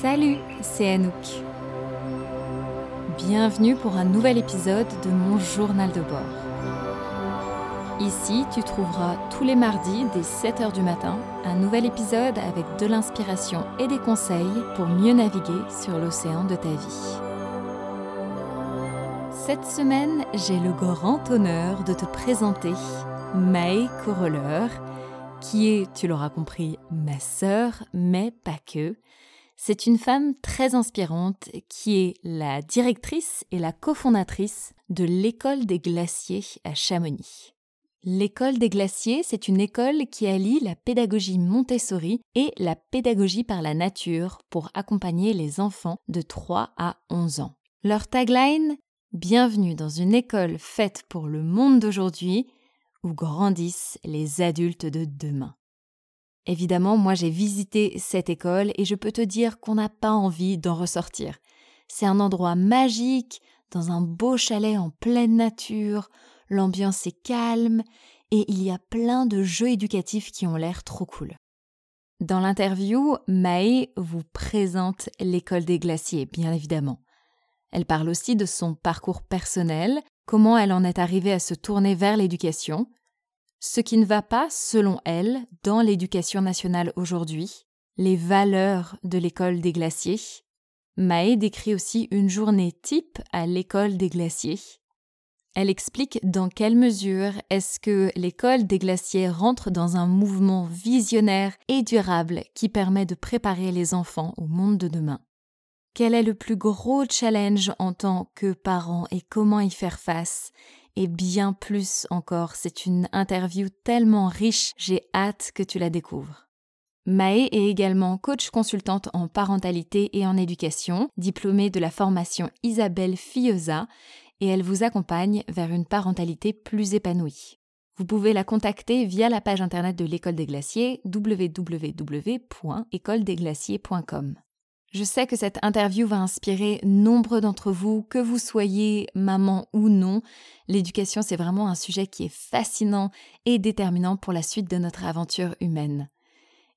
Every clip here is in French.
Salut, c'est Anouk. Bienvenue pour un nouvel épisode de mon journal de bord. Ici, tu trouveras tous les mardis dès 7h du matin un nouvel épisode avec de l'inspiration et des conseils pour mieux naviguer sur l'océan de ta vie. Cette semaine, j'ai le grand honneur de te présenter May Coroller, qui est, tu l'auras compris, ma sœur, mais pas que. C'est une femme très inspirante qui est la directrice et la cofondatrice de l'école des glaciers à Chamonix. L'école des glaciers, c'est une école qui allie la pédagogie Montessori et la pédagogie par la nature pour accompagner les enfants de 3 à 11 ans. Leur tagline Bienvenue dans une école faite pour le monde d'aujourd'hui où grandissent les adultes de demain. Évidemment, moi j'ai visité cette école et je peux te dire qu'on n'a pas envie d'en ressortir. C'est un endroit magique, dans un beau chalet en pleine nature, l'ambiance est calme et il y a plein de jeux éducatifs qui ont l'air trop cool. Dans l'interview, Mae vous présente l'école des glaciers, bien évidemment. Elle parle aussi de son parcours personnel, comment elle en est arrivée à se tourner vers l'éducation, ce qui ne va pas, selon elle, dans l'éducation nationale aujourd'hui, les valeurs de l'école des glaciers. Mae décrit aussi une journée type à l'école des glaciers. Elle explique dans quelle mesure est-ce que l'école des glaciers rentre dans un mouvement visionnaire et durable qui permet de préparer les enfants au monde de demain. Quel est le plus gros challenge en tant que parent et comment y faire face? Et bien plus encore. C'est une interview tellement riche, j'ai hâte que tu la découvres. Mae est également coach consultante en parentalité et en éducation, diplômée de la formation Isabelle Fiosa, et elle vous accompagne vers une parentalité plus épanouie. Vous pouvez la contacter via la page internet de l'école des glaciers www.écoledesglaciers.com. Je sais que cette interview va inspirer nombre d'entre vous, que vous soyez maman ou non. L'éducation, c'est vraiment un sujet qui est fascinant et déterminant pour la suite de notre aventure humaine.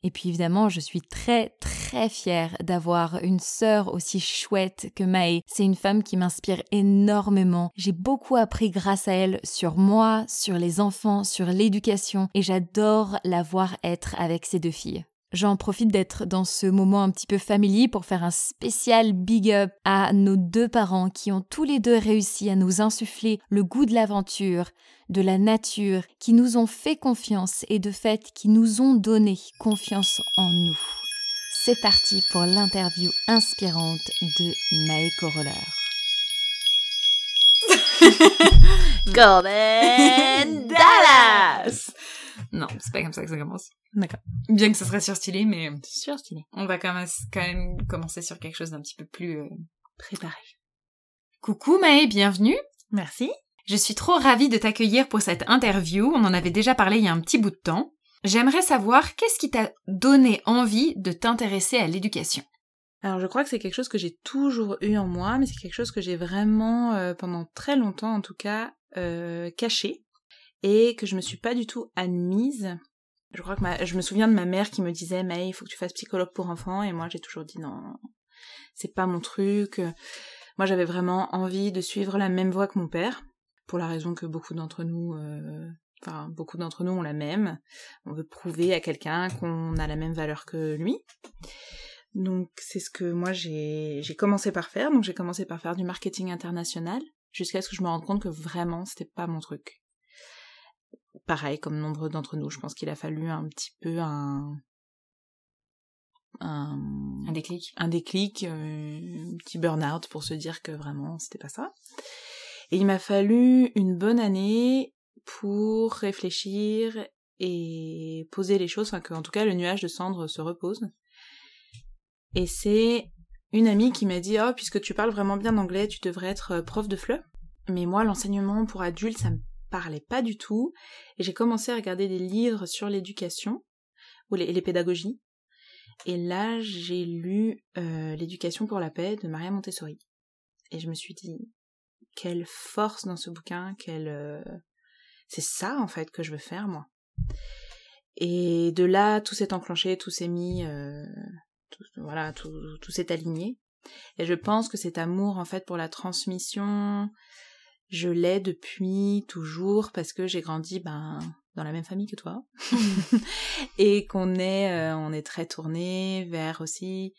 Et puis évidemment, je suis très très fière d'avoir une sœur aussi chouette que Mae. C'est une femme qui m'inspire énormément. J'ai beaucoup appris grâce à elle sur moi, sur les enfants, sur l'éducation et j'adore la voir être avec ses deux filles. J'en profite d'être dans ce moment un petit peu familier pour faire un spécial big up à nos deux parents qui ont tous les deux réussi à nous insuffler le goût de l'aventure, de la nature, qui nous ont fait confiance et de fait qui nous ont donné confiance en nous. C'est parti pour l'interview inspirante de Maëko Roller. Golden Dallas Non, c'est pas comme ça que ça commence. D'accord. Bien que ça serait surstylé, mais Surstylé. on va quand même, quand même commencer sur quelque chose d'un petit peu plus euh, préparé. Coucou Maë, bienvenue. Merci. Je suis trop ravie de t'accueillir pour cette interview. On en avait déjà parlé il y a un petit bout de temps. J'aimerais savoir qu'est-ce qui t'a donné envie de t'intéresser à l'éducation? Alors je crois que c'est quelque chose que j'ai toujours eu en moi, mais c'est quelque chose que j'ai vraiment, euh, pendant très longtemps en tout cas, euh, caché et que je me suis pas du tout admise. Je crois que je me souviens de ma mère qui me disait mais il faut que tu fasses psychologue pour enfants et moi j'ai toujours dit non, c'est pas mon truc. Moi j'avais vraiment envie de suivre la même voie que mon père pour la raison que beaucoup d'entre nous euh, enfin beaucoup d'entre nous ont la même. On veut prouver à quelqu'un qu'on a la même valeur que lui. Donc c'est ce que moi j'ai j'ai commencé par faire. Donc j'ai commencé par faire du marketing international jusqu'à ce que je me rende compte que vraiment c'était pas mon truc. Pareil comme nombre d'entre nous, je pense qu'il a fallu un petit peu un un, Un déclic. un déclic, euh, un petit burn-out pour se dire que vraiment c'était pas ça. Et il m'a fallu une bonne année pour réfléchir et poser les choses, enfin que en tout cas le nuage de cendres se repose. Et c'est une amie qui m'a dit Oh, puisque tu parles vraiment bien anglais, tu devrais être euh, prof de FLE. Mais moi, l'enseignement pour adultes, ça me parlait pas du tout. Et j'ai commencé à regarder des livres sur l'éducation, ou les, pédagogies. Et là, j'ai lu euh, L'éducation pour la paix de Maria Montessori. Et je me suis dit Quelle force dans ce bouquin, quelle. euh, C'est ça, en fait, que je veux faire, moi. Et de là, tout s'est enclenché, tout s'est mis. euh, voilà, tout, tout s'est aligné. Et je pense que cet amour, en fait, pour la transmission, je l'ai depuis toujours parce que j'ai grandi, ben, dans la même famille que toi. et qu'on est, euh, on est très tourné vers aussi,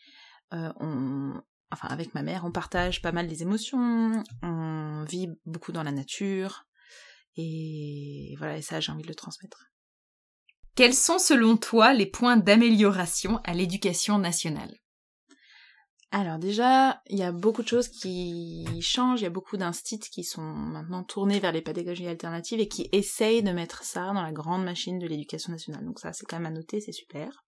euh, on, enfin, avec ma mère, on partage pas mal des émotions, on vit beaucoup dans la nature. Et voilà, et ça, j'ai envie de le transmettre. Quels sont selon toi les points d'amélioration à l'éducation nationale? Alors déjà, il y a beaucoup de choses qui changent, il y a beaucoup d'instits qui sont maintenant tournés vers les pédagogies alternatives et qui essayent de mettre ça dans la grande machine de l'éducation nationale. Donc ça, c'est quand même à noter, c'est super.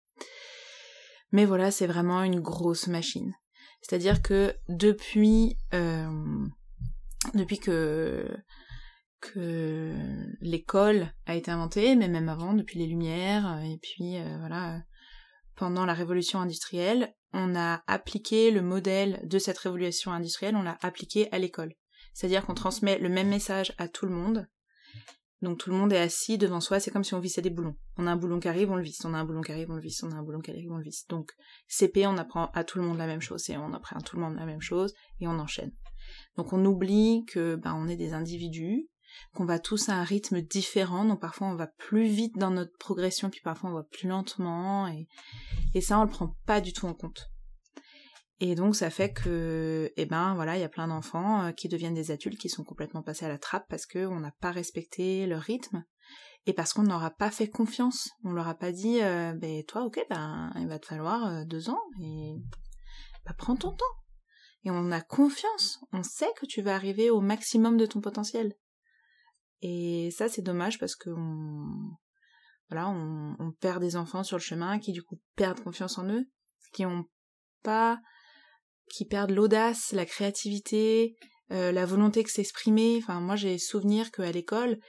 Mais voilà, c'est vraiment une grosse machine. C'est-à-dire que depuis, euh, depuis que l'école a été inventée, mais même avant, depuis les Lumières, et puis euh, voilà, pendant la révolution industrielle, on a appliqué le modèle de cette révolution industrielle, on l'a appliqué à l'école. C'est-à-dire qu'on transmet le même message à tout le monde. Donc tout le monde est assis devant soi, c'est comme si on vissait des boulons. On a un boulon qui arrive, on le visse, on a un boulon qui arrive, on le visse, on a un boulon qui arrive, on le visse. Donc CP, on apprend à tout le monde la même chose, et on apprend à tout le monde la même chose, et on enchaîne. Donc on oublie que ben, on est des individus, qu'on va tous à un rythme différent, donc parfois on va plus vite dans notre progression, puis parfois on va plus lentement, et, et ça on le prend pas du tout en compte. Et donc ça fait que, eh ben voilà, il y a plein d'enfants euh, qui deviennent des adultes qui sont complètement passés à la trappe parce qu'on n'a pas respecté leur rythme et parce qu'on n'aura pas fait confiance. On leur a pas dit, euh, ben toi, ok, ben il va te falloir euh, deux ans et bah, prends ton temps. Et on a confiance, on sait que tu vas arriver au maximum de ton potentiel. Et ça, c'est dommage parce que voilà, on, perd des enfants sur le chemin qui du coup perdent confiance en eux, qui ont pas, qui perdent l'audace, la créativité, euh, la volonté de s'exprimer. Enfin, moi, j'ai souvenir qu'à l'école,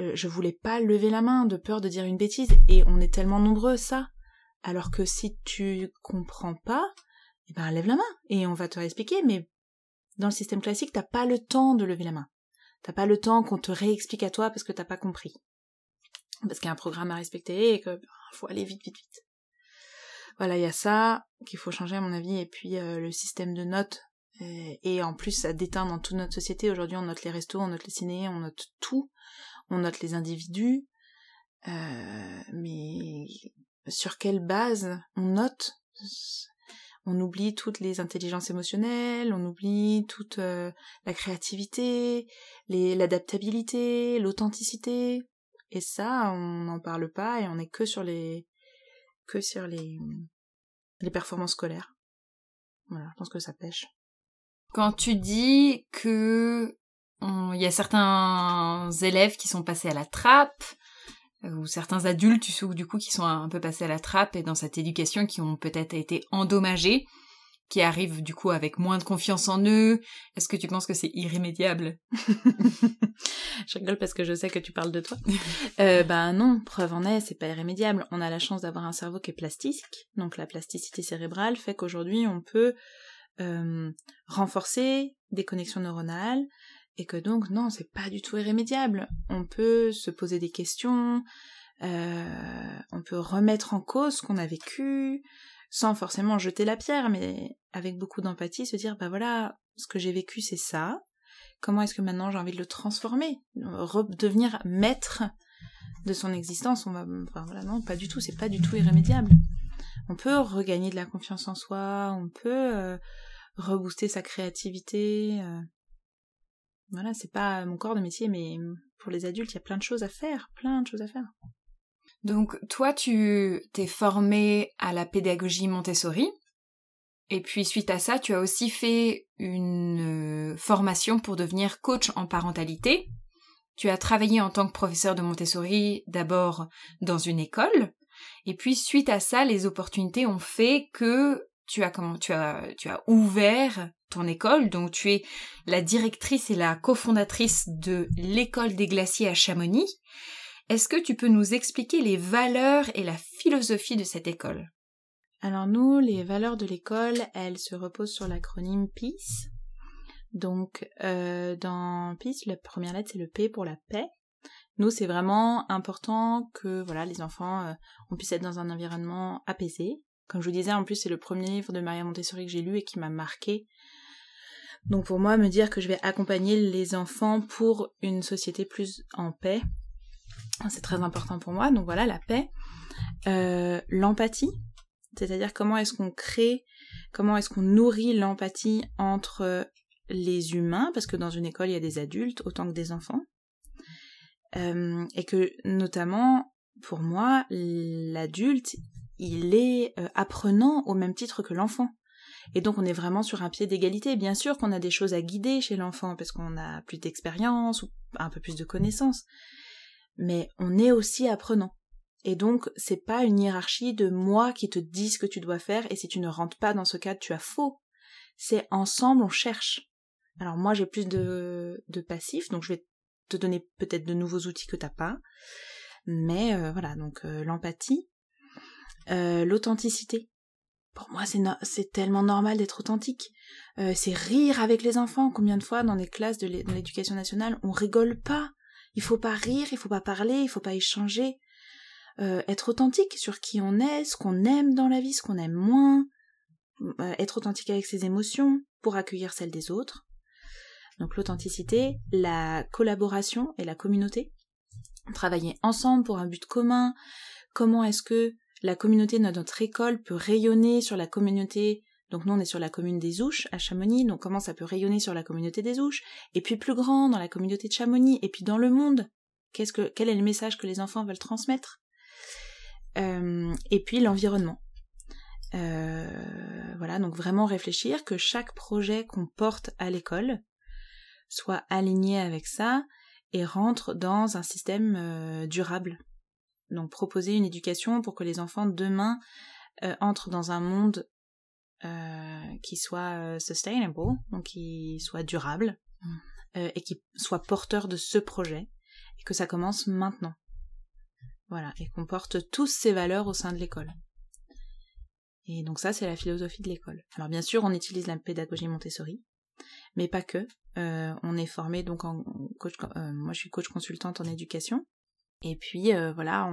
euh, je voulais pas lever la main de peur de dire une bêtise, et on est tellement nombreux, ça. Alors que si tu comprends pas, eh ben lève la main et on va te réexpliquer. Mais dans le système classique, t'as pas le temps de lever la main. T'as pas le temps qu'on te réexplique à toi parce que t'as pas compris. Parce qu'il y a un programme à respecter et que faut aller vite, vite, vite. Voilà, il y a ça qu'il faut changer à mon avis, et puis euh, le système de notes. Euh, et, en plus, ça déteint dans toute notre société. Aujourd'hui, on note les restos, on note les ciné, on note tout. On note les individus. Euh, mais sur quelle base on note? On oublie toutes les intelligences émotionnelles, on oublie toute euh, la créativité, l'adaptabilité, l'authenticité. Et ça, on n'en parle pas et on est que sur les que sur les les performances scolaires. Voilà, je pense que ça pêche. Quand tu dis que il y a certains élèves qui sont passés à la trappe, ou certains adultes du coup qui sont un peu passés à la trappe et dans cette éducation qui ont peut-être été endommagés, qui arrivent du coup avec moins de confiance en eux. Est-ce que tu penses que c'est irrémédiable? Je rigole parce que je sais que tu parles de toi. euh, ben non, preuve en est, c'est pas irrémédiable. On a la chance d'avoir un cerveau qui est plastique, donc la plasticité cérébrale fait qu'aujourd'hui on peut euh, renforcer des connexions neuronales, et que donc non, c'est pas du tout irrémédiable. On peut se poser des questions, euh, on peut remettre en cause ce qu'on a vécu, sans forcément jeter la pierre, mais avec beaucoup d'empathie, se dire bah voilà, ce que j'ai vécu c'est ça. Comment est-ce que maintenant j'ai envie de le transformer, redevenir maître de son existence? On va, non, pas du tout, c'est pas du tout irrémédiable. On peut regagner de la confiance en soi, on peut euh, rebooster sa créativité. Euh, voilà, c'est pas mon corps de métier, mais pour les adultes, il y a plein de choses à faire, plein de choses à faire. Donc, toi, tu t'es formé à la pédagogie Montessori, et puis suite à ça, tu as aussi fait une euh, formation pour devenir coach en parentalité. Tu as travaillé en tant que professeur de Montessori d'abord dans une école, et puis suite à ça, les opportunités ont fait que tu as ouvert ton école, donc tu es la directrice et la cofondatrice de l'école des glaciers à Chamonix. Est-ce que tu peux nous expliquer les valeurs et la philosophie de cette école? Alors nous, les valeurs de l'école, elles se reposent sur l'acronyme PEACE. Donc euh, dans PEACE, la première lettre c'est le P pour la paix. Nous, c'est vraiment important que voilà les enfants, euh, on puisse être dans un environnement apaisé, Comme je vous disais, en plus, c'est le premier livre de Maria Montessori que j'ai lu et qui m'a marqué. Donc pour moi, me dire que je vais accompagner les enfants pour une société plus en paix, c'est très important pour moi. Donc voilà, la paix. Euh, l'empathie, c'est-à-dire comment est-ce qu'on crée, comment est-ce qu'on nourrit l'empathie entre les humains, parce que dans une école, il y a des adultes autant que des enfants. Euh, et que notamment, pour moi, l'adulte, il est euh, apprenant au même titre que l'enfant. Et donc on est vraiment sur un pied d'égalité. Bien sûr qu'on a des choses à guider chez l'enfant parce qu'on a plus d'expérience ou un peu plus de connaissances. Mais on est aussi apprenant. Et donc c'est pas une hiérarchie de moi qui te dis ce que tu dois faire et si tu ne rentres pas dans ce cadre tu as faux. C'est ensemble on cherche. Alors moi j'ai plus de, de passif donc je vais te donner peut-être de nouveaux outils que t'as pas. Mais euh, voilà, donc euh, l'empathie, euh, l'authenticité. Pour moi, c'est tellement normal d'être authentique. c'est rire avec les enfants. Combien de fois dans les classes de l'éducation nationale, on rigole pas. Il faut pas rire, il faut pas parler, il faut pas échanger. être authentique sur qui on est, ce qu'on aime dans la vie, ce qu'on aime moins. être authentique avec ses émotions pour accueillir celles des autres. Donc l'authenticité, la collaboration et la communauté. Travailler ensemble pour un but commun. Comment est-ce que la communauté de notre école peut rayonner sur la communauté donc nous on est sur la commune des Ouches à Chamonix, donc comment ça peut rayonner sur la communauté des Ouches, et puis plus grand dans la communauté de Chamonix, et puis dans le monde. Que quel est le message que les enfants veulent transmettre? Euh, Et puis l'environnement. Euh, voilà, donc vraiment réfléchir que chaque projet qu'on porte à l'école soit aligné avec ça et rentre dans un système euh, durable. Donc proposer une éducation pour que les enfants demain entrent dans un monde euh, qui soit sustainable, donc qui soit durable mm. et qui soit porteur de ce projet et que ça commence maintenant. Voilà, et qu'on porte tous ces valeurs au sein de l'école. Et donc ça, c'est la philosophie de l'école. Alors bien sûr, on utilise la pédagogie Montessori, mais pas que. Euh, on est formé donc en coach. Euh, moi, je suis coach consultante en éducation. Et puis euh, voilà,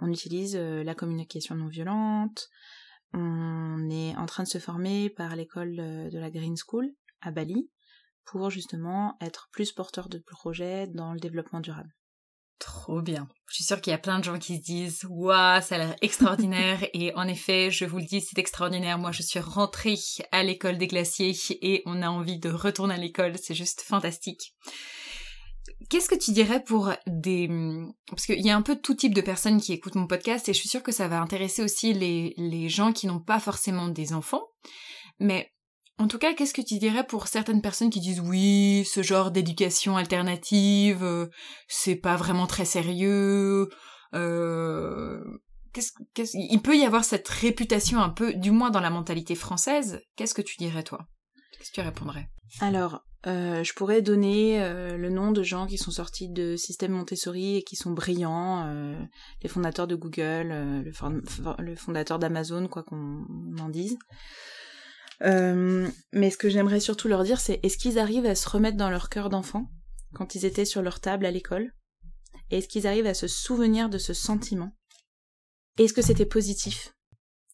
on utilise la communication non violente. On est en train de se former par l'école de la Green School à Bali pour justement être plus porteur de projets dans le développement durable. Trop bien. Je suis sûre qu'il y a plein de gens qui se disent Waouh, ça a l'air extraordinaire. et en effet, je vous le dis, c'est extraordinaire. Moi, je suis rentrée à l'école des glaciers et on a envie de retourner à l'école. C'est juste fantastique. Qu'est-ce que tu dirais pour des... Parce qu'il y a un peu tout type de personnes qui écoutent mon podcast et je suis sûre que ça va intéresser aussi les, les gens qui n'ont pas forcément des enfants. Mais en tout cas, qu'est-ce que tu dirais pour certaines personnes qui disent oui, ce genre d'éducation alternative, euh, c'est pas vraiment très sérieux. Euh, qu'est-ce, il peut y avoir cette réputation un peu, du moins dans la mentalité française. Qu'est-ce que tu dirais toi? Qu'est-ce que tu répondrais? Alors, euh, je pourrais donner le nom de gens qui sont sortis de système Montessori et qui sont brillants, les fondateurs de Google, le, le, fondateur d'Amazon, quoi qu'on en dise. Euh, mais ce que j'aimerais surtout leur dire, c'est est-ce qu'ils arrivent à se remettre dans leur cœur d'enfant quand ils étaient sur leur table à l'école? Et est-ce qu'ils arrivent à se souvenir de ce sentiment? Est-ce que c'était positif?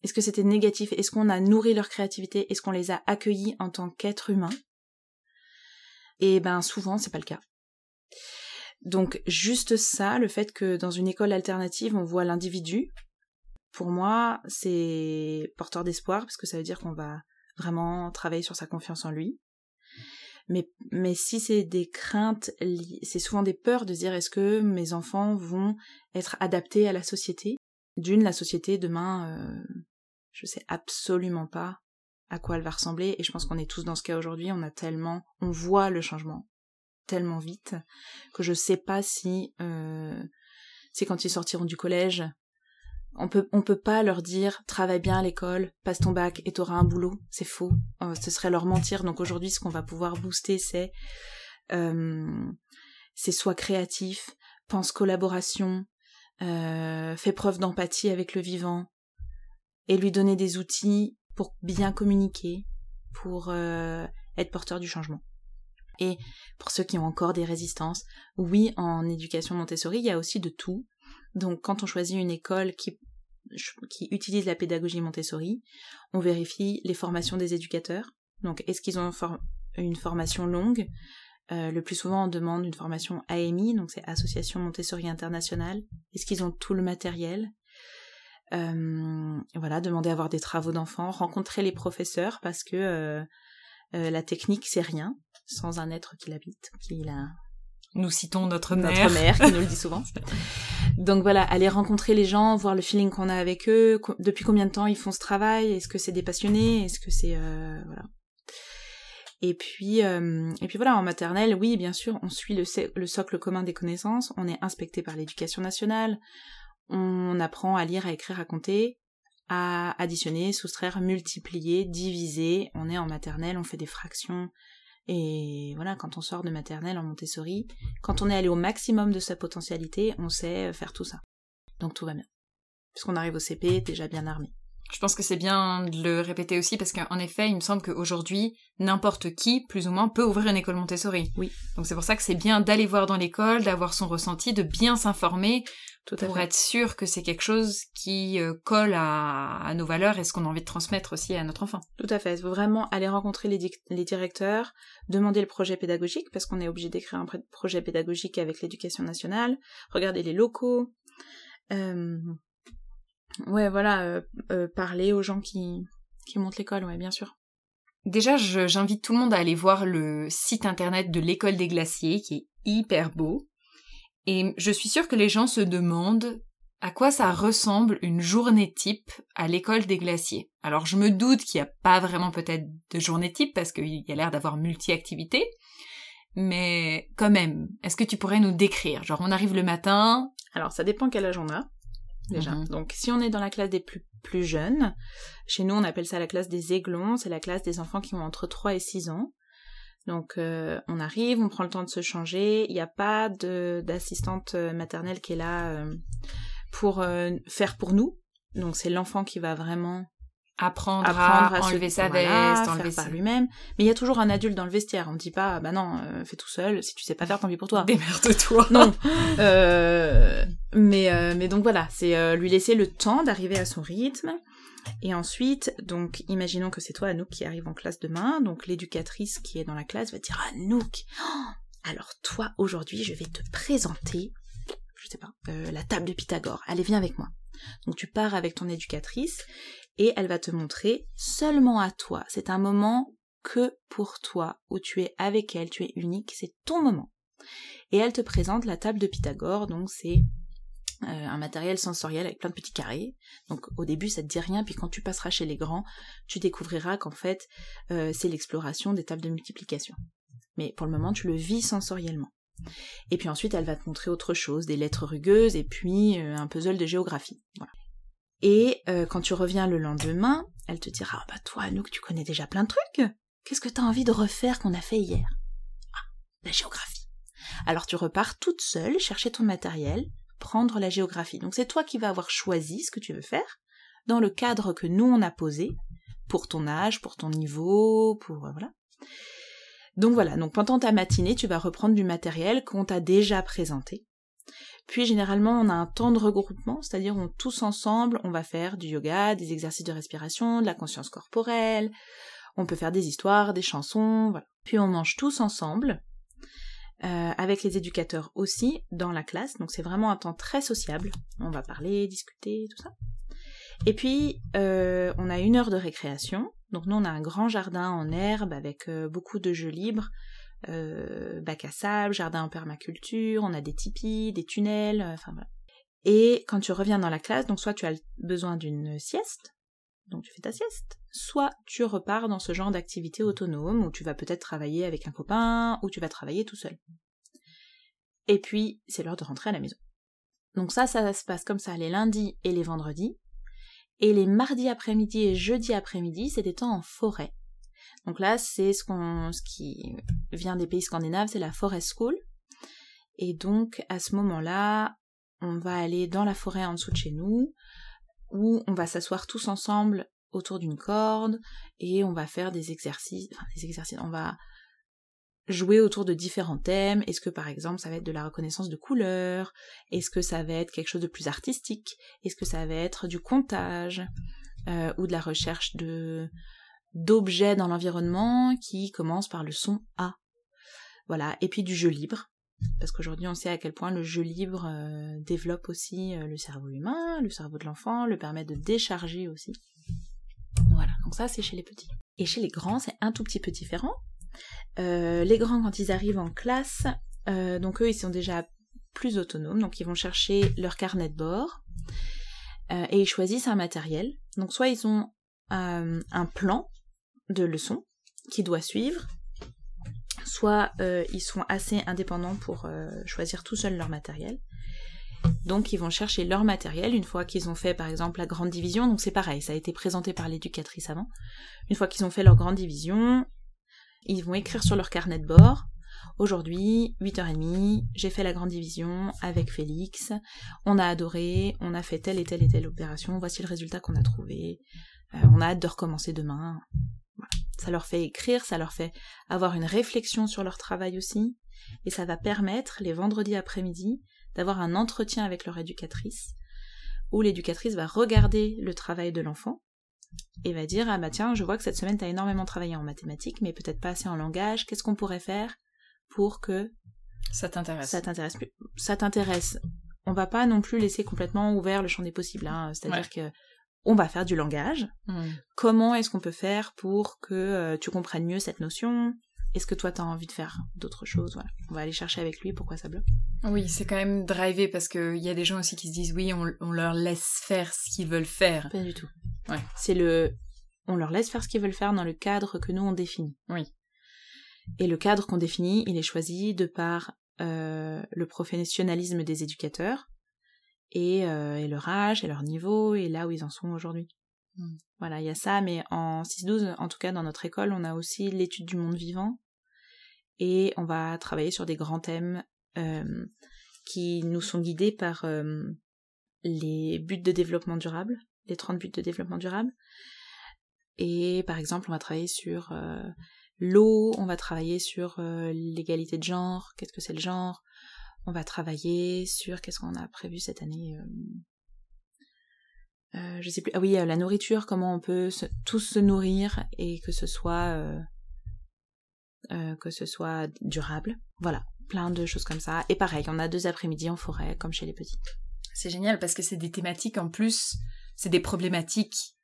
Est-ce que c'était négatif? Est-ce qu'on a nourri leur créativité? Est-ce qu'on les a accueillis en tant qu'êtres humains? Et ben souvent, c'est pas le cas. Donc juste ça, le fait que dans une école alternative, on voit l'individu, pour moi, c'est porteur d'espoir parce que ça veut dire qu'on va vraiment travailler sur sa confiance en lui. Mais, mais si c'est des craintes, c'est souvent des peurs de dire est-ce que mes enfants vont être adaptés à la société? D'une, la société demain, euh, je sais absolument pas à quoi elle va ressembler et je pense qu'on est tous dans ce cas aujourd'hui, on a tellement, on voit le changement tellement vite que je sais pas si euh, c'est quand ils sortiront du collège on peut, on peut pas leur dire travaille bien à l'école, passe ton bac et t'auras un boulot. C'est faux. Euh, ce serait leur mentir. Donc aujourd'hui, ce qu'on va pouvoir booster, c'est euh, c'est soit créatif, pense collaboration, euh, fais preuve d'empathie avec le vivant et lui donner des outils pour bien communiquer, pour euh, être porteur du changement. Et pour ceux qui ont encore des résistances, oui, en éducation Montessori, il y a aussi de tout. Donc quand on choisit une école qui utilisent la pédagogie Montessori. On vérifie les formations des éducateurs. Donc, est-ce qu'ils ont une formation longue? Euh, Le plus souvent, on demande une formation AMI, donc c'est Association Montessori Internationale. Est-ce qu'ils ont tout le matériel? Voilà, demander à avoir des travaux d'enfants, rencontrer les professeurs parce que euh, la technique, c'est rien sans un être qui l'habite, qui l'a nous citons notre mère. Notre mère qui nous le dit souvent. Donc voilà, aller rencontrer les gens, voir le feeling qu'on a avec eux, depuis combien de temps ils font ce travail, est-ce que c'est des passionnés, est-ce que c'est euh, voilà. Et puis euh, et puis voilà, en maternelle, oui, bien sûr, on suit le, le socle commun des connaissances, on est inspecté par l'éducation nationale, on apprend à lire, à écrire, à compter, à additionner, soustraire, multiplier, diviser, on est en maternelle, on fait des fractions, et voilà, quand on sort de maternelle en Montessori, quand on est allé au maximum de sa potentialité, on sait faire tout ça. Donc tout va bien. Puisqu'on arrive au CP déjà bien armé. Je pense que c'est bien de le répéter aussi parce qu'en effet, il me semble qu'aujourd'hui, n'importe qui, plus ou moins, peut ouvrir une école Montessori. Oui. Donc c'est pour ça que c'est bien d'aller voir dans l'école, d'avoir son ressenti, de bien s'informer Tout pour être sûr que c'est quelque chose qui euh, colle à, nos valeurs et ce qu'on a envie de transmettre aussi à notre enfant. Tout à fait. Il faut vraiment aller rencontrer les, les directeurs, demander le projet pédagogique parce qu'on est obligé d'écrire un projet pédagogique avec l'éducation nationale, regarder les locaux. Euh, Ouais, voilà, euh, euh, parler aux gens qui, qui montent l'école, ouais, bien sûr. Déjà, j'invite tout le monde à aller voir le site internet de l'école des glaciers, qui est hyper beau. Et je suis sûre que les gens se demandent à quoi ça ressemble une journée type à l'école des glaciers. Alors je me doute qu'il n'y a pas vraiment peut-être de journée type parce qu'il y a l'air d'avoir multi-activités. Mais quand même, est-ce que tu pourrais nous décrire? Genre on arrive le matin. Alors ça dépend quel âge on a déjà. Mhm. Donc si on est dans la classe des plus, plus jeunes, chez nous on appelle ça la classe des aiglons, c'est la classe des enfants qui ont entre 3 et 6 ans. Donc euh, on arrive, on prend le temps de se changer, il n'y a pas d'assistante euh, maternelle qui est là euh, pour faire pour nous. Donc c'est l'enfant qui va vraiment apprendre, à, enlever sa veste, enlever faire par lui-même. Mais il y a toujours un adulte dans le vestiaire. On ne dit pas, bah non, euh, fais tout seul. Si tu sais pas faire, tant pis pour toi. Démerde-toi. Non. Euh, mais euh, mais donc voilà, c'est lui laisser le temps d'arriver à son rythme. Et ensuite, donc, imaginons que c'est toi, Anouk, qui arrive en classe demain. Donc, l'éducatrice qui est dans la classe va dire, Anouk, oh, alors toi, aujourd'hui, je vais te présenter, je sais pas, la table de Pythagore. Allez, viens avec moi. Donc, tu pars avec ton éducatrice et elle va te montrer seulement à toi. C'est un moment que pour toi, où tu es avec elle, tu es unique, c'est ton moment. Et elle te présente la table de Pythagore, donc c'est euh, un matériel sensoriel avec plein de petits carrés. Donc au début ça te dit rien, puis quand tu passeras chez les grands, tu découvriras qu'en fait euh, c'est l'exploration des tables de multiplication. Mais pour le moment tu le vis sensoriellement. Et puis ensuite elle va te montrer autre chose, des lettres rugueuses et puis euh, un puzzle de géographie. Et euh, quand tu reviens le lendemain, elle te dira ah bah toi Anouk tu connais déjà plein de trucs. Qu'est-ce que t'as envie de refaire qu'on a fait hier? Ah, la géographie. Alors tu repars toute seule chercher ton matériel, prendre la géographie. Donc c'est toi qui vas avoir choisi ce que tu veux faire dans le cadre que nous on a posé pour ton âge, pour ton niveau, pour euh, voilà. Donc voilà, donc pendant ta matinée, tu vas reprendre du matériel qu'on t'a déjà présenté puis généralement, on a un temps de regroupement, c'est-à-dire on tous ensemble, on va faire du yoga, des exercices de respiration, de la conscience corporelle, on peut faire des histoires, des chansons, voilà. Puis on mange tous ensemble, euh, avec les éducateurs aussi, dans la classe, donc c'est vraiment un temps très sociable. On va parler, discuter, tout ça. Et puis, euh, on a une heure de récréation. Donc nous, on a un grand jardin en herbe avec euh, beaucoup de jeux libres euh, bac à sable, jardin en permaculture, on a des tipis, des tunnels, euh, enfin voilà. Et quand tu reviens dans la classe, donc soit tu as besoin d'une sieste, donc tu fais ta sieste, soit tu repars dans ce genre d'activité autonome où tu vas peut-être travailler avec un copain ou tu vas travailler tout seul. Et puis c'est l'heure de rentrer à la maison. Donc ça, ça se passe comme ça les lundis et les vendredis. Et les mardis après-midi et jeudis après-midi, c'est des temps en forêt. Donc là, c'est ce, qui vient des pays scandinaves, c'est la Forest School. Et donc, à ce moment-là, on va aller dans la forêt en dessous de chez nous, où on va s'asseoir tous ensemble autour d'une corde, et on va faire des exercices, enfin des exercices, on va jouer autour de différents thèmes. Est-ce que par exemple ça va être de la reconnaissance de couleurs? Est-ce que ça va être quelque chose de plus artistique? Est-ce que ça va être du comptage euh, ou de la recherche de d'objets dans l'environnement qui commence par le son A Voilà, et puis du jeu libre. Parce qu'aujourd'hui on sait à quel point le jeu libre euh, développe aussi euh, le cerveau humain, le cerveau de l'enfant, le permet de décharger aussi. Voilà, donc ça c'est chez les petits. Et chez les grands c'est un tout petit peu différent euh, les grands, quand ils arrivent en classe, donc eux, ils sont déjà plus autonomes, donc ils vont chercher leur carnet de bord et ils choisissent un matériel. Donc soit ils ont un plan de leçon qui doit suivre, soit ils sont assez indépendants pour choisir tout seuls leur matériel. Donc ils vont chercher leur matériel une fois qu'ils ont fait par exemple la grande division. Donc c'est pareil, ça a été présenté par l'éducatrice avant. Une fois qu'ils ont fait leur grande division, ils vont écrire sur leur carnet de bord. Aujourd'hui, 8h30, j'ai fait la grande division avec Félix. On a adoré, on a fait telle et telle et telle opération. Voici le résultat qu'on a trouvé. Euh, on a hâte de recommencer demain. Ça leur fait écrire, ça leur fait avoir une réflexion sur leur travail aussi. Et ça va permettre, les vendredis après-midi, d'avoir un entretien avec leur éducatrice, où l'éducatrice va regarder le travail de l'enfant, et va dire ah bah tiens je vois que cette semaine tu as énormément travaillé en mathématiques mais peut-être pas assez en langage. Qu'est-ce qu'on pourrait faire pour que ça t'intéresse. ça t'intéresse plus? Ça t'intéresse. On va pas non plus laisser complètement ouvert le champ des possibles hein. c'est-à-dire que on va faire du langage hmm. comment est-ce qu'on peut faire pour que euh, tu comprennes mieux cette notion? Est-ce que toi t'as envie de faire d'autres choses? Voilà. On va aller chercher avec lui pourquoi ça bloque. Oui, c'est quand même drivé parce qu'il y a des gens aussi qui se disent oui, on, on leur laisse faire ce qu'ils veulent faire. Pas du tout. Ouais. C'est le on leur laisse faire ce qu'ils veulent faire dans le cadre que nous on définit. Oui. Et le cadre qu'on définit, il est choisi de par euh, le professionnalisme des éducateurs et, euh, et, leur âge et leur niveau et là où ils en sont aujourd'hui. Hmm. Voilà, il y a ça, mais en 6-12, en tout cas dans notre école, on a aussi l'étude du monde vivant et on va travailler sur des grands thèmes euh, qui nous sont guidés par euh, les buts de développement durable, les 30 buts de développement durable. Et par exemple, on va travailler sur l'eau, on va travailler sur l'égalité de genre, qu'est-ce que c'est le genre, on va travailler sur qu'est-ce qu'on a prévu cette année. je sais plus. Ah oui, la nourriture, comment on peut tous se nourrir et que ce soit euh, que ce soit durable. Voilà, plein de choses comme ça. Et pareil, on a deux après-midi en forêt, comme chez les petits. C'est génial parce que c'est des thématiques en plus, c'est des problématiques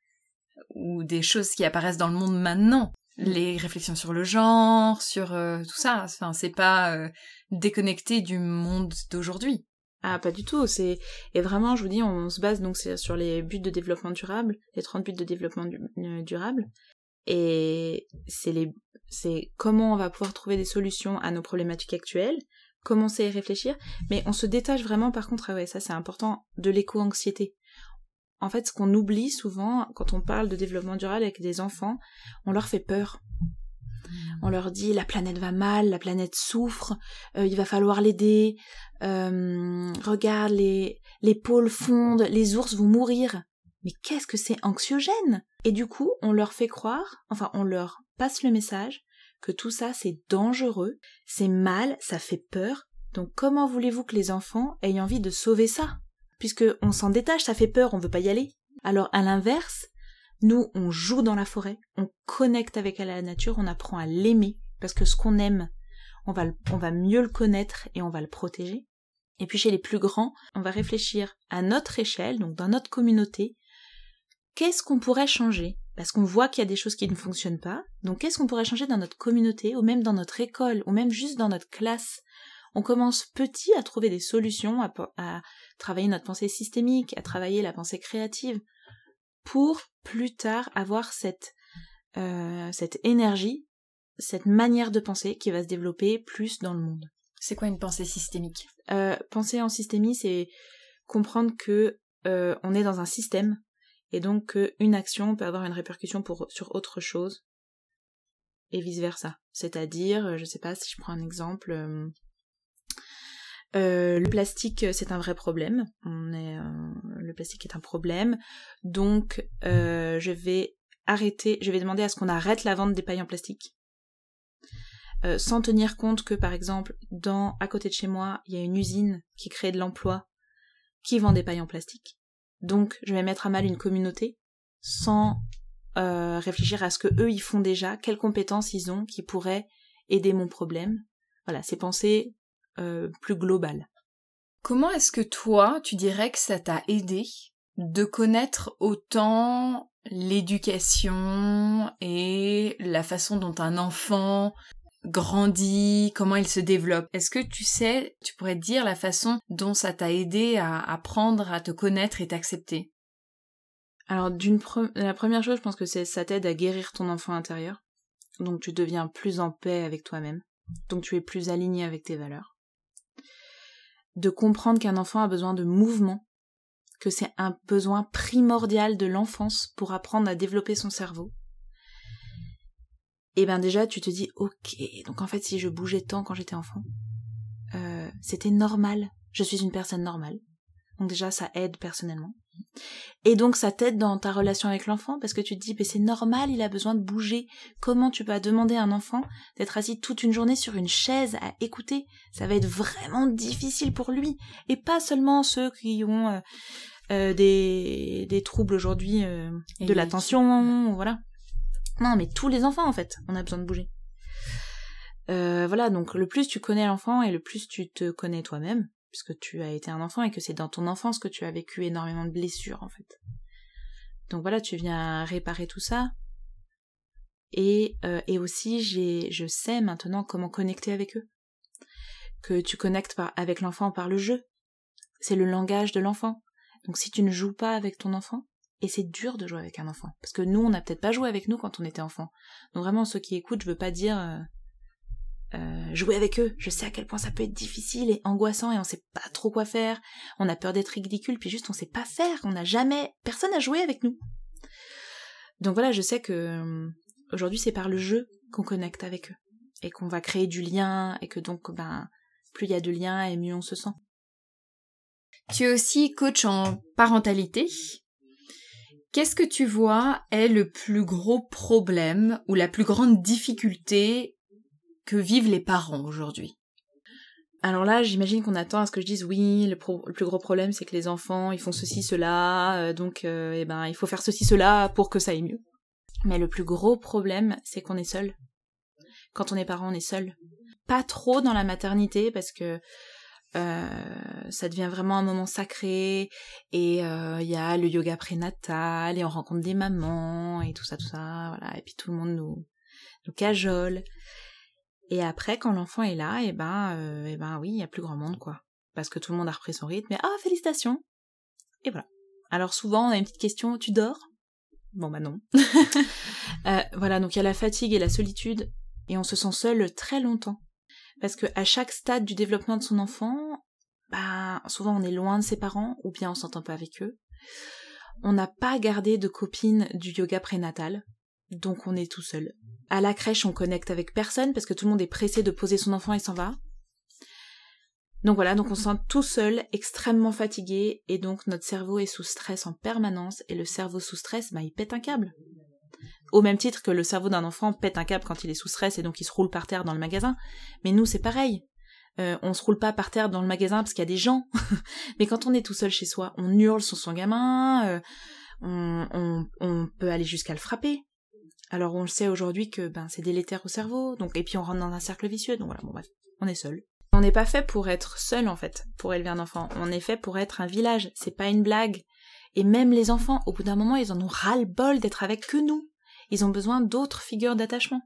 ou des choses qui apparaissent dans le monde maintenant. Mm. Les réflexions sur le genre, sur euh, tout ça. Enfin, c'est pas euh, déconnecté du monde d'aujourd'hui. Ah, pas du tout. C'est et vraiment, je vous dis, on se base donc sur les buts de développement durable, les 30 buts de développement durable, et c'est les c'est comment on va pouvoir trouver des solutions à nos problématiques actuelles, commencer à y réfléchir, mais on se détache vraiment par contre, ah ouais, ça c'est important, de l'éco-anxiété. En fait, ce qu'on oublie souvent quand on parle de développement durable avec des enfants, on leur fait peur. On leur dit la planète va mal, la planète souffre, euh, il va falloir l'aider. Euh, regarde les les pôles fondent, les ours vont mourir. Mais qu'est-ce que c'est anxiogène? Et du coup, on leur fait croire, enfin on leur passe le message que tout ça c'est dangereux, c'est mal, ça fait peur. Donc comment voulez-vous que les enfants aient envie de sauver ça? Puisque on s'en détache, ça fait peur, on veut pas y aller. Alors à l'inverse, nous on joue dans la forêt, on connecte avec la nature, on apprend à l'aimer parce que ce qu'on aime, on va, on va mieux le connaître et on va le protéger. Et puis chez les plus grands, on va réfléchir à notre échelle, donc dans notre communauté, qu'est-ce qu'on pourrait changer? Parce qu'on voit qu'il y a des choses qui ne fonctionnent pas. Donc qu'est-ce qu'on pourrait changer dans notre communauté, ou même dans notre école, ou même juste dans notre classe? On commence petit à trouver des solutions, à, travailler notre pensée systémique, à travailler la pensée créative, pour plus tard avoir cette, euh, cette énergie, cette manière de penser qui va se développer plus dans le monde. C'est quoi une pensée systémique? Euh, Penser en systémie, c'est comprendre que euh, on est dans un système et donc une action peut avoir une répercussion pour, sur autre chose, et vice versa. C'est-à-dire, je sais pas si je prends un exemple, euh, euh, le plastique c'est un vrai problème. On est, euh, le plastique est un problème, donc je vais arrêter, je vais demander à ce qu'on arrête la vente des pailles en plastique. euh, sans tenir compte que par exemple dans à côté de chez moi il y a une usine qui crée de l'emploi qui vend des pailles en plastique donc je vais mettre à mal une communauté sans euh, réfléchir à ce que eux ils font déjà quelles compétences ils ont qui pourraient aider mon problème voilà c'est penser euh, plus global comment est-ce que toi tu dirais que ça t'a aidé de connaître autant l'éducation et la façon dont un enfant grandit, comment il se développe? Est-ce que tu sais, tu pourrais dire la façon dont ça t'a aidé à apprendre à te connaître et t'accepter? Alors, d'une la première chose, je pense que c'est ça t'aide à guérir ton enfant intérieur. Donc tu deviens plus en paix avec toi-même. Donc tu es plus aligné avec tes valeurs. De comprendre qu'un enfant a besoin de mouvement, que c'est un besoin primordial de l'enfance pour apprendre à développer son cerveau. Et ben déjà tu te dis ok donc en fait si je bougeais tant quand j'étais enfant euh, c'était normal. Je suis une personne normale donc déjà ça aide personnellement. Et donc ça t'aide dans ta relation avec l'enfant parce que tu te dis mais c'est normal il a besoin de bouger. Comment tu peux demander à un enfant d'être assis toute une journée sur une chaise à écouter? Ça va être vraiment difficile pour lui. Et pas seulement ceux qui ont euh, euh, des, des troubles aujourd'hui de l'attention voilà. Non, mais tous les enfants, en fait, on a besoin de bouger. Euh, voilà, donc le plus tu connais l'enfant et le plus tu te connais toi-même, puisque tu as été un enfant et que c'est dans ton enfance que tu as vécu énormément de blessures, en fait. Donc voilà, tu viens réparer tout ça. Et, euh, et aussi, je sais maintenant comment connecter avec eux. Que tu connectes avec l'enfant par le jeu. C'est le langage de l'enfant. Donc si tu ne joues pas avec ton enfant, et c'est dur de jouer avec un enfant. Parce que nous, on n'a peut-être pas joué avec nous quand on était enfant. Donc vraiment, ceux qui écoutent, je veux pas dire euh, euh, jouer avec eux. Je sais à quel point ça peut être difficile et angoissant et on sait pas trop quoi faire. On a peur d'être ridicule, puis juste on sait pas faire. On n'a jamais... Personne n'a joué avec nous. Donc voilà, je sais que euh, aujourd'hui, c'est par le jeu qu'on connecte avec eux. Et qu'on va créer du lien et que donc, ben, plus il y a de liens et mieux on se sent. Tu es aussi coach en parentalité. Qu'est-ce que tu vois est le plus gros problème ou la plus grande difficulté vivent les parents aujourd'hui alors là, j'imagine qu'on attend à ce que je dise oui, le, plus gros problème c'est que les enfants ils font ceci, cela, euh, donc euh, eh ben il faut faire ceci, cela pour que ça aille mieux. Mais le plus gros problème c'est qu'on est seul. Quand on est parent, on est seul. Pas trop dans la maternité parce que euh, ça devient vraiment un moment sacré et il y a le yoga prénatal et on rencontre des mamans et tout ça tout ça voilà et puis tout le monde nous nous cajole et après quand l'enfant est là et eh ben euh, et eh ben oui il y a plus grand monde quoi. Parce que tout le monde a repris son rythme et ah félicitations! Et voilà. Alors souvent on a une petite question tu dors? Bon bah non. Euh, voilà donc il y a la fatigue et la solitude et on se sent seul très longtemps. Parce que à chaque stade du développement de son enfant, bah, souvent on est loin de ses parents, ou bien on s'entend pas avec eux. On n'a pas gardé de copine du yoga prénatal, donc on est tout seul. À la crèche, on connecte avec personne parce que tout le monde est pressé de poser son enfant et s'en va. Donc voilà, donc on se sent tout seul, extrêmement fatigué, et donc notre cerveau est sous stress en permanence, et le cerveau sous stress, bah il pète un câble au même titre que le cerveau d'un enfant pète un câble quand il est sous stress et donc il se roule par terre dans le magasin. Mais nous, c'est pareil. Euh, on se roule pas par terre dans le magasin parce qu'il y a des gens. Mais quand on est tout seul chez soi, on hurle sur son gamin, euh, on, on, peut aller jusqu'à le frapper. Alors on le sait aujourd'hui que ben c'est délétère au cerveau, donc et puis on rentre dans un cercle vicieux, donc voilà, bon bref, on est seul. On n'est pas fait pour être seul en fait, pour élever un enfant. On est fait pour être un village, c'est pas une blague. Et même les enfants, au bout d'un moment, ils en ont ras-le-bol d'être avec que nous ils ont besoin d'autres figures d'attachement.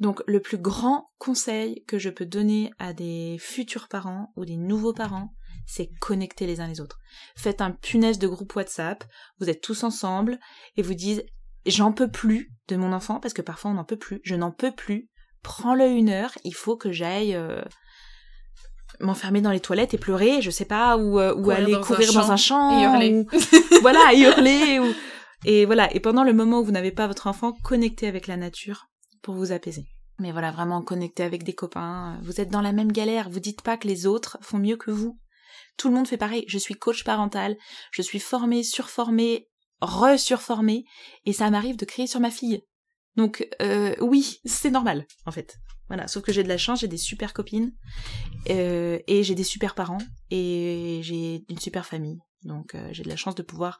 Donc le plus grand conseil que je peux donner à des futurs parents ou des nouveaux parents, c'est connecter les uns les autres. Faites un punaise de groupe WhatsApp, vous êtes tous ensemble et vous dites j'en peux plus de mon enfant parce que parfois on n'en peut plus, je n'en peux plus, prends-le une heure, il faut que j'aille euh, m'enfermer dans les toilettes et pleurer, je sais pas, ou, euh, ou aller courir dans un champ, et hurler. voilà, hurler, ou et voilà, et pendant le moment où vous n'avez pas votre enfant, connectez avec la nature pour vous apaiser. Mais voilà, vraiment connectez avec des copains. Vous êtes dans la même galère, vous dites pas que les autres font mieux que vous. Tout le monde fait pareil. Je suis coach parental, je suis formée, surformée, re-surformée, et ça m'arrive de crier sur ma fille. Donc euh, oui, c'est normal, en fait. Voilà, sauf que j'ai de la chance, j'ai des super copines euh, et j'ai des super parents et j'ai une super famille. Donc euh, j'ai de la chance de pouvoir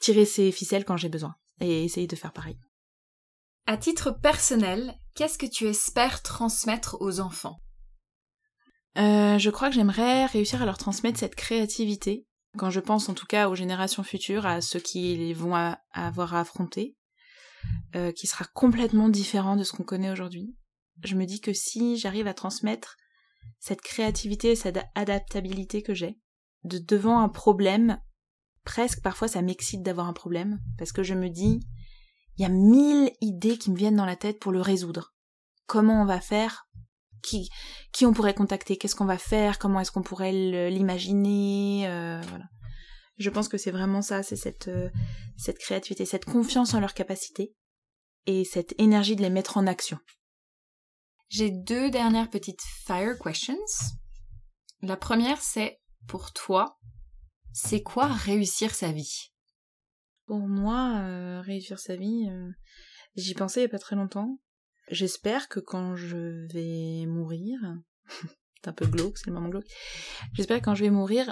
tirer ces ficelles quand j'ai besoin et essayer de faire pareil. À titre personnel, qu'est-ce que tu espères transmettre aux enfants? Euh, Je crois que j'aimerais réussir à leur transmettre cette créativité. Quand je pense en tout cas aux générations futures, à ceux qui vont avoir à affronter, euh, qui sera complètement différent de ce qu'on connaît aujourd'hui. Je me dis que si j'arrive à transmettre cette créativité et cette adaptabilité que j'ai, de devant un problème, presque parfois ça m'excite d'avoir un problème, parce que je me dis, il y a mille idées qui me viennent dans la tête pour le résoudre. Comment on va faire qui, qui on pourrait contacter Qu'est-ce qu'on va faire Comment est-ce qu'on pourrait l'imaginer euh, Voilà. Je pense que c'est vraiment ça, c'est cette, euh, cette créativité, cette confiance en leurs capacités et cette énergie de les mettre en action. J'ai deux dernières petites fire questions. La première, c'est pour toi, c'est quoi réussir sa vie? Pour moi, euh, réussir sa vie, euh, j'y pensais il n'y a pas très longtemps. J'espère que quand je vais mourir, c'est un peu glauque, c'est le moment glauque, j'espère que quand je vais mourir,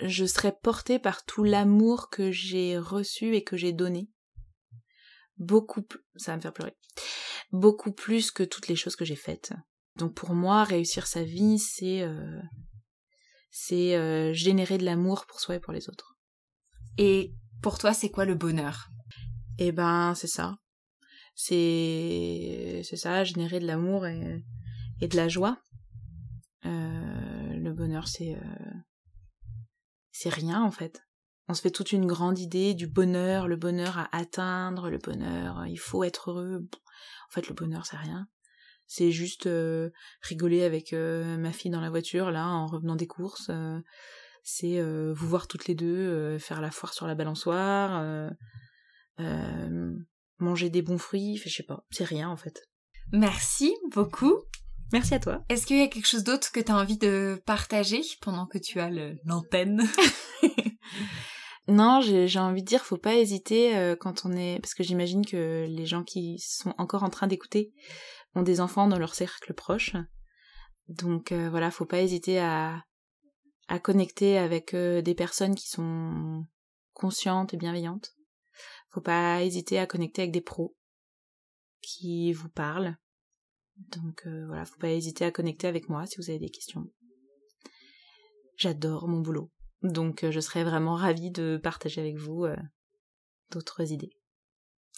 je serai portée par tout l'amour que j'ai reçu et que j'ai donné. Beaucoup plus, ça va me faire pleurer. Beaucoup plus que toutes les choses que j'ai faites. Donc pour moi, réussir sa vie, c'est euh, c'est générer de l'amour pour soi et pour les autres. Et pour toi, c'est quoi le bonheur? Eh ben, c'est ça. C'est c'est ça, générer de l'amour et, et de la joie. Euh, le bonheur, c'est euh, c'est rien en fait. On se fait toute une grande idée du bonheur, le bonheur à atteindre, le bonheur, il faut être heureux. En fait, le bonheur, c'est rien. C'est juste euh, rigoler avec ma fille dans la voiture là en revenant des courses c'est euh, vous voir toutes les deux, euh, faire la foire sur la balançoire, euh, manger des bons fruits, je sais pas, c'est rien en fait. Merci beaucoup. Merci à toi. Est-ce qu'il y a quelque chose d'autre que tu as envie de partager pendant que tu as l'antenne Non, j'ai envie de dire, faut pas hésiter quand on est, parce que j'imagine que les gens qui sont encore en train d'écouter ont des enfants dans leur cercle proche. Donc voilà, faut pas hésiter à, à connecter avec euh, des personnes qui sont conscientes et bienveillantes. Faut pas hésiter à connecter avec des pros qui vous parlent. Donc euh, voilà, faut pas hésiter à connecter avec moi si vous avez des questions. J'adore mon boulot. Donc euh, je serais vraiment ravie de partager avec vous d'autres idées.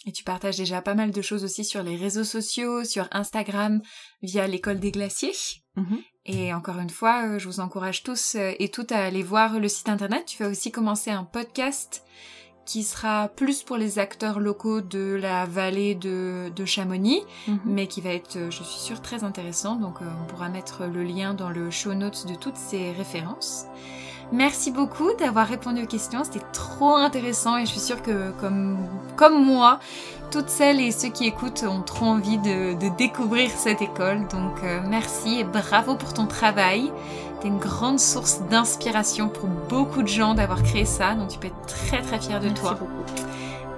Et tu partages déjà pas mal de choses aussi sur les réseaux sociaux, sur Instagram, via l'école des glaciers. Mhm. Et encore une fois, euh, je vous encourage tous euh, et toutes à aller voir le site internet. Tu vas aussi commencer un podcast qui sera plus pour les acteurs locaux de la vallée de, Chamonix, mhm. mais qui va être, euh, je suis sûre, très intéressant. Donc on pourra mettre le lien dans le show notes de toutes ces références. Merci beaucoup d'avoir répondu aux questions, c'était trop intéressant et je suis sûre que comme, comme moi, toutes celles et ceux qui écoutent ont trop envie de, découvrir cette école. Donc euh, merci et bravo pour ton travail. T'es une grande source d'inspiration pour beaucoup de gens d'avoir créé ça, donc tu peux être très très fière de merci toi. Beaucoup.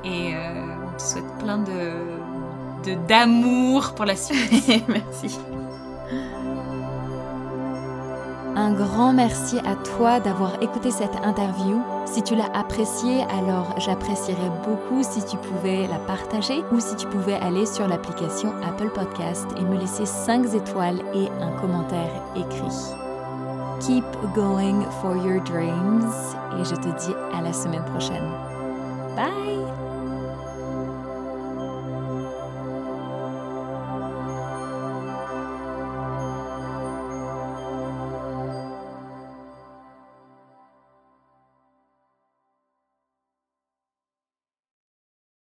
Et euh, on te souhaite plein de d'amour pour la suite. merci. Un grand merci à toi d'avoir écouté cette interview. Si tu l'as appréciée, alors j'apprécierais beaucoup si tu pouvais la partager ou si tu pouvais aller sur l'application Apple Podcast et me laisser 5 étoiles et un commentaire écrit. Keep going for your dreams et je te dis à la semaine prochaine. Bye